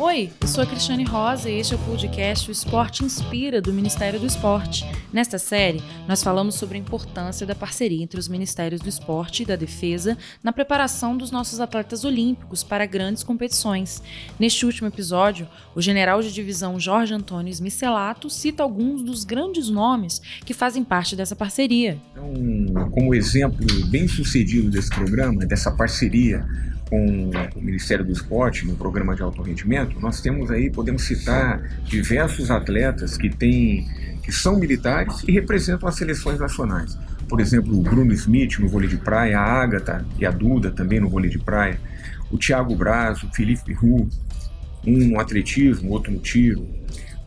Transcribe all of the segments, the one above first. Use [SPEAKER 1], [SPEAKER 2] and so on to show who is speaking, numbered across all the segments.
[SPEAKER 1] Oi, eu sou a Cristiane Rosa e este é o podcast O Esporte Inspira do Ministério do Esporte. Nesta série, nós falamos sobre a importância da parceria entre os Ministérios do Esporte e da Defesa na preparação dos nossos atletas olímpicos para grandes competições. Neste último episódio, o general de divisão Jorge Antônio Smicelato cita alguns dos grandes nomes que fazem parte dessa parceria.
[SPEAKER 2] Então, como exemplo bem sucedido desse programa, dessa parceria com o Ministério do Esporte no programa de alto rendimento, nós temos aí, podemos citar diversos atletas que têm que são militares e representam as seleções nacionais. Por exemplo, o Bruno Smith no vôlei de praia, a Ágata e a Duda também no vôlei de praia, o Thiago Braz, o Felipe Ru, um no atletismo, outro no tiro,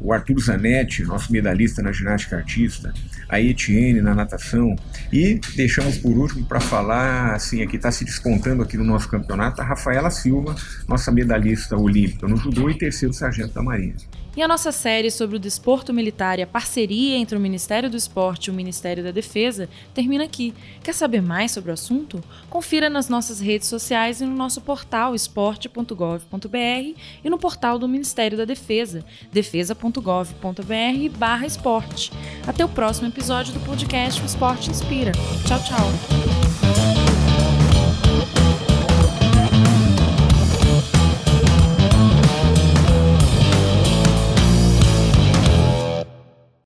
[SPEAKER 2] o Arthur Zanetti, nosso medalhista na ginástica artista, a Etienne na natação e deixamos por último para falar, assim, aqui está se descontando aqui no nosso campeonato, a Rafaela Silva, nossa medalhista olímpica no judô e terceiro sargento da Marinha.
[SPEAKER 1] E a nossa série sobre o desporto militar e a parceria entre o Ministério do Esporte e o Ministério da Defesa termina aqui. Quer saber mais sobre o assunto? Confira nas nossas redes sociais e no nosso portal esporte.gov.br e no portal do Ministério da Defesa, defesa.gov.br/esporte. Até o próximo episódio do podcast O Esporte Inspira. Tchau, tchau.